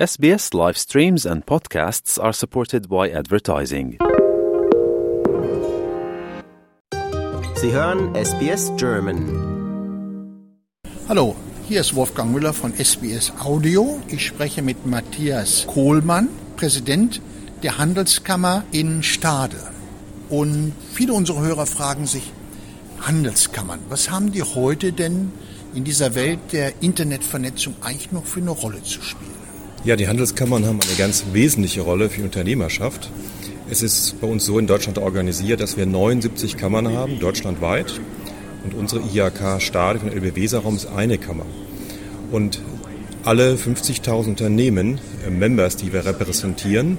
SBS live streams and podcasts are supported by advertising. Sie hören SBS German. Hallo, hier ist Wolfgang Müller von SBS Audio. Ich spreche mit Matthias Kohlmann, Präsident der Handelskammer in Stade. Und viele unserer Hörer fragen sich, Handelskammern, was haben die heute denn in dieser Welt der Internetvernetzung eigentlich noch für eine Rolle zu spielen? Ja, die Handelskammern haben eine ganz wesentliche Rolle für Unternehmerschaft. Es ist bei uns so in Deutschland organisiert, dass wir 79 Kammern haben, deutschlandweit. Und unsere IHK Stade von LB Weserraum ist eine Kammer. Und alle 50.000 Unternehmen, äh, Members, die wir repräsentieren,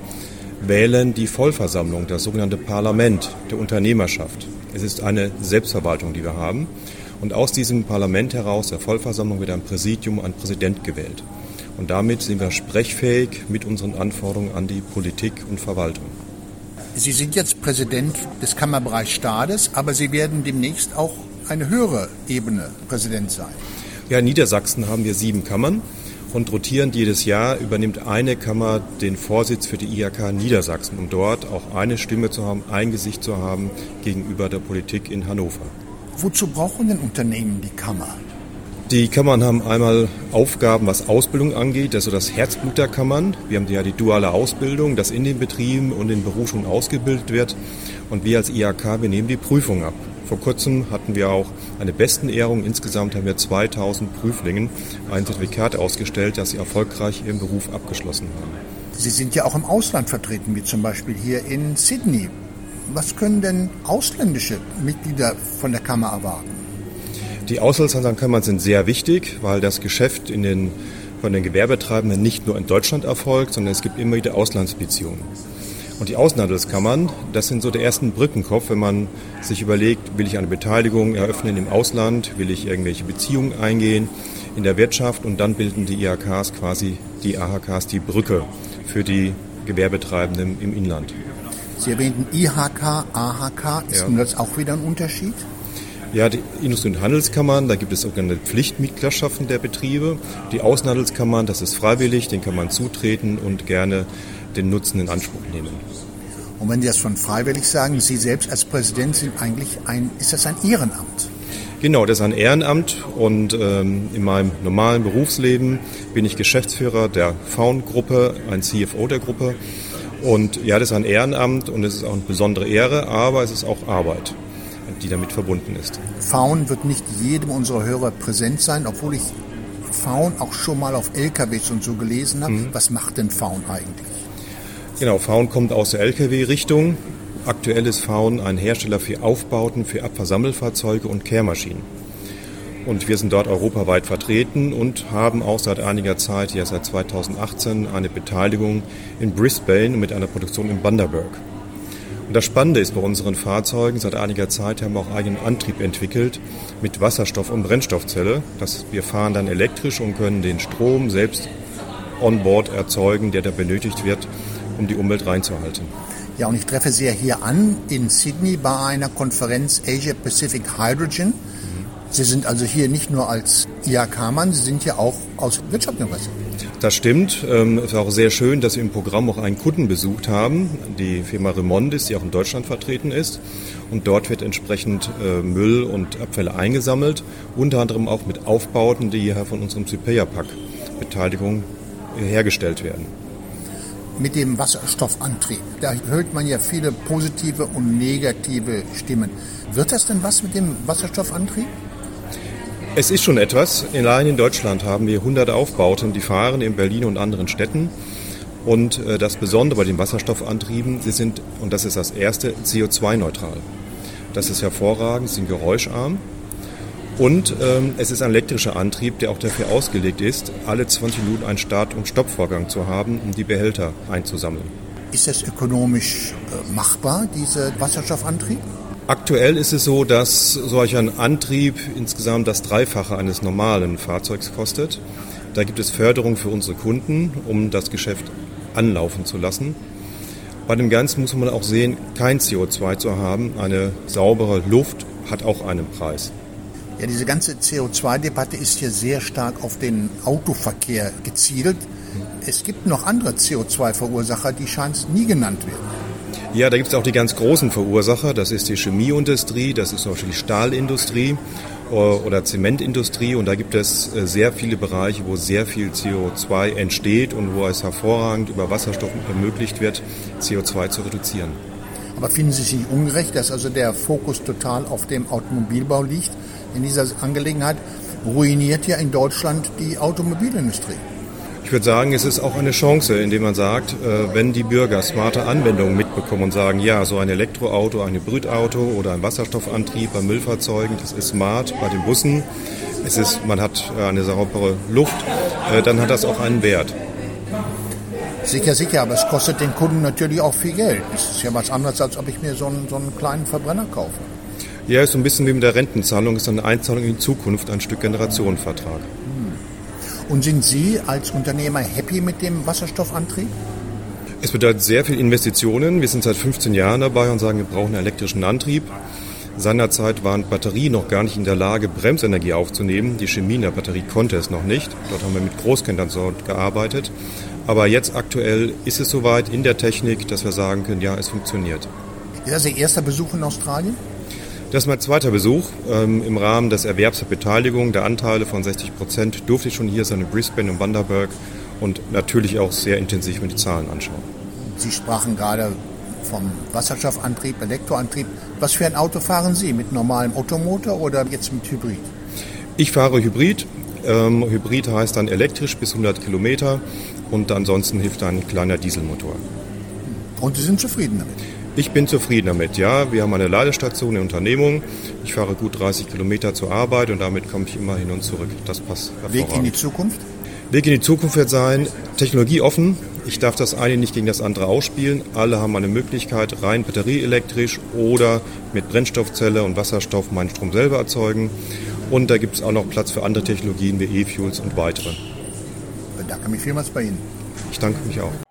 wählen die Vollversammlung, das sogenannte Parlament der Unternehmerschaft. Es ist eine Selbstverwaltung, die wir haben. Und aus diesem Parlament heraus, der Vollversammlung, wird ein Präsidium, ein Präsident gewählt. Und damit sind wir sprechfähig mit unseren Anforderungen an die Politik und Verwaltung. Sie sind jetzt Präsident des Kammerbereichs Stades, aber Sie werden demnächst auch eine höhere Ebene Präsident sein. Ja, in Niedersachsen haben wir sieben Kammern und rotierend jedes Jahr übernimmt eine Kammer den Vorsitz für die IHK Niedersachsen, um dort auch eine Stimme zu haben, ein Gesicht zu haben gegenüber der Politik in Hannover. Wozu brauchen denn Unternehmen die Kammer? Die Kammern haben einmal Aufgaben, was Ausbildung angeht, also das Herzblut der Kammern. Wir haben ja die duale Ausbildung, das in den Betrieben und in Berufsschulen ausgebildet wird. Und wir als IHK, wir nehmen die Prüfung ab. Vor kurzem hatten wir auch eine Bestenehrung. Insgesamt haben wir 2000 Prüflingen ein Zertifikat ausgestellt, dass sie erfolgreich ihren Beruf abgeschlossen haben. Sie sind ja auch im Ausland vertreten, wie zum Beispiel hier in Sydney. Was können denn ausländische Mitglieder von der Kammer erwarten? Die Auslandshandelskammern sind sehr wichtig, weil das Geschäft in den, von den Gewerbetreibenden nicht nur in Deutschland erfolgt, sondern es gibt immer wieder Auslandsbeziehungen. Und die Außenhandelskammern, das sind so der ersten Brückenkopf, wenn man sich überlegt, will ich eine Beteiligung eröffnen im Ausland, will ich irgendwelche Beziehungen eingehen in der Wirtschaft und dann bilden die IHKs quasi, die AHKs die Brücke für die Gewerbetreibenden im Inland. Sie erwähnten IHK, AHK, ist Ja. nun das auch wieder ein Unterschied? Ja, die Industrie- und Handelskammern, da gibt es sogenannte Pflichtmitgliedschaften der Betriebe. Die Außenhandelskammern, das ist freiwillig, den kann man zutreten und gerne den Nutzen in Anspruch nehmen. Und wenn Sie das von freiwillig sagen, Sie selbst als Präsident sind eigentlich ein, ist das ein Ehrenamt? Genau, das ist ein Ehrenamt und ähm, in meinem normalen Berufsleben bin ich Geschäftsführer der Faun-Gruppe, ein CFO der Gruppe. Und ja, das ist ein Ehrenamt und es ist auch eine besondere Ehre, aber es ist auch Arbeit, die damit verbunden ist. Faun wird nicht jedem unserer Hörer präsent sein, obwohl ich Faun auch schon mal auf LKWs und so gelesen habe. Was macht denn Faun eigentlich? Genau, Faun kommt aus der Lkw-Richtung. Aktuell ist Faun ein Hersteller für Aufbauten, für Abfahrsammelfahrzeuge und Kehrmaschinen. Und wir sind dort europaweit vertreten und haben auch seit einiger Zeit, ja seit 2018, eine Beteiligung in Brisbane mit einer Produktion in Bundaberg. Und das Spannende ist bei unseren Fahrzeugen, seit einiger Zeit haben wir auch eigenen Antrieb entwickelt mit Wasserstoff- und Brennstoffzelle. Das, wir fahren dann elektrisch und können den Strom selbst on board erzeugen, der da benötigt wird, um die Umwelt reinzuhalten. Ja, und ich treffe Sie ja hier an in Sydney bei einer Konferenz Asia Pacific Hydrogen. Sie sind also hier nicht nur als IHK-Mann, Sie sind ja auch aus Wirtschaftsinteresse. Das stimmt. Ähm, Es war auch sehr schön, dass wir im Programm auch einen Kunden besucht haben, die Firma Remondis, die auch in Deutschland vertreten ist. Und dort wird entsprechend äh, Müll und Abfälle eingesammelt, unter anderem auch mit Aufbauten, die hier von unserem Cypeia-Pack Beteiligung hergestellt werden. Mit dem Wasserstoffantrieb, da hört man ja viele positive und negative Stimmen. Wird das denn was mit dem Wasserstoffantrieb? Es ist schon etwas. Allein in Deutschland haben wir hunderte Aufbauten, die fahren in Berlin und anderen Städten. Und äh, das Besondere bei den Wasserstoffantrieben, sie sind, und das ist das erste, CO2-neutral. Das ist hervorragend, sie sind geräuscharm. Und ähm, es ist ein elektrischer Antrieb, der auch dafür ausgelegt ist, alle 20 Minuten einen Start- und Stoppvorgang zu haben, um die Behälter einzusammeln. Ist das ökonomisch äh, machbar, dieser Wasserstoffantrieb? Aktuell ist es so, dass solch ein Antrieb insgesamt das Dreifache eines normalen Fahrzeugs kostet. Da gibt es Förderung für unsere Kunden, um das Geschäft anlaufen zu lassen. Bei dem Ganzen muss man auch sehen, kein CO2 zu haben. Eine saubere Luft hat auch einen Preis. Ja, diese ganze CO2-Debatte ist hier sehr stark auf den Autoverkehr gezielt. Es gibt noch andere CO2-Verursacher, die scheint nie genannt werden. Ja, da gibt es auch die ganz großen Verursacher. Das ist die Chemieindustrie, das ist zum Beispiel die Stahlindustrie äh, oder Zementindustrie. Und da gibt es äh, sehr viele Bereiche, wo sehr viel CO2 entsteht und wo es hervorragend über Wasserstoff ermöglicht wird, CO2 zu reduzieren. Aber finden Sie es nicht ungerecht, dass also der Fokus total auf dem Automobilbau liegt in dieser Angelegenheit? Ruiniert ja in Deutschland die Automobilindustrie. Ich würde sagen, es ist auch eine Chance, indem man sagt, äh, wenn die Bürger smarte Anwendungen mitbekommen und sagen, ja, so ein Elektroauto, ein Hybridauto oder ein Wasserstoffantrieb bei Müllfahrzeugen, das ist smart bei den Bussen, es ist, man hat äh, eine saubere Luft, äh, dann hat das auch einen Wert. Sicher, sicher, aber es kostet den Kunden natürlich auch viel Geld. Das ist ja was anderes, als ob ich mir so einen, so einen kleinen Verbrenner kaufe. Ja, ist so ein bisschen wie mit der Rentenzahlung, ist eine Einzahlung in die Zukunft, ein Stück Generationenvertrag. Und sind Sie als Unternehmer happy mit dem Wasserstoffantrieb? Es bedeutet sehr viel Investitionen. Wir sind seit 15 Jahren dabei und sagen, wir brauchen einen elektrischen Antrieb. Seinerzeit waren Batterien noch gar nicht in der Lage, Bremsenergie aufzunehmen. Die Chemie in der Batterie konnte es noch nicht. Dort haben wir mit Großkindern gearbeitet. Aber jetzt aktuell ist es soweit in der Technik, dass wir sagen können, ja, es funktioniert. Ist das Ihr erster Besuch in Australien? Das ist mein zweiter Besuch. Ähm, Im Rahmen des Erwerbs der Beteiligung der Anteile von 60 Prozent durfte ich schon hier sein in Brisbane und Bundaberg und natürlich auch sehr intensiv mir die Zahlen anschauen. Sie sprachen gerade vom Wasserstoffantrieb, Elektroantrieb. Was für ein Auto fahren Sie? Mit normalem Automotor oder jetzt mit Hybrid? Ich fahre Hybrid. Ähm, Hybrid heißt dann elektrisch bis 100 Kilometer und ansonsten hilft ein kleiner Dieselmotor. Und Sie sind zufrieden damit? Ich bin zufrieden damit, ja. Wir haben eine Ladestation in Unternehmung. Ich fahre gut 30 Kilometer zur Arbeit und damit komme ich immer hin und zurück. Das passt Weg in die Zukunft? Weg in die Zukunft wird sein, technologieoffen. Ich darf das eine nicht gegen das andere ausspielen. Alle haben eine Möglichkeit, rein batterieelektrisch oder mit Brennstoffzelle und Wasserstoff meinen Strom selber erzeugen. Und da gibt es auch noch Platz für andere Technologien wie E-Fuels und weitere. Ich bedanke mich vielmals bei Ihnen. Ich danke mich auch.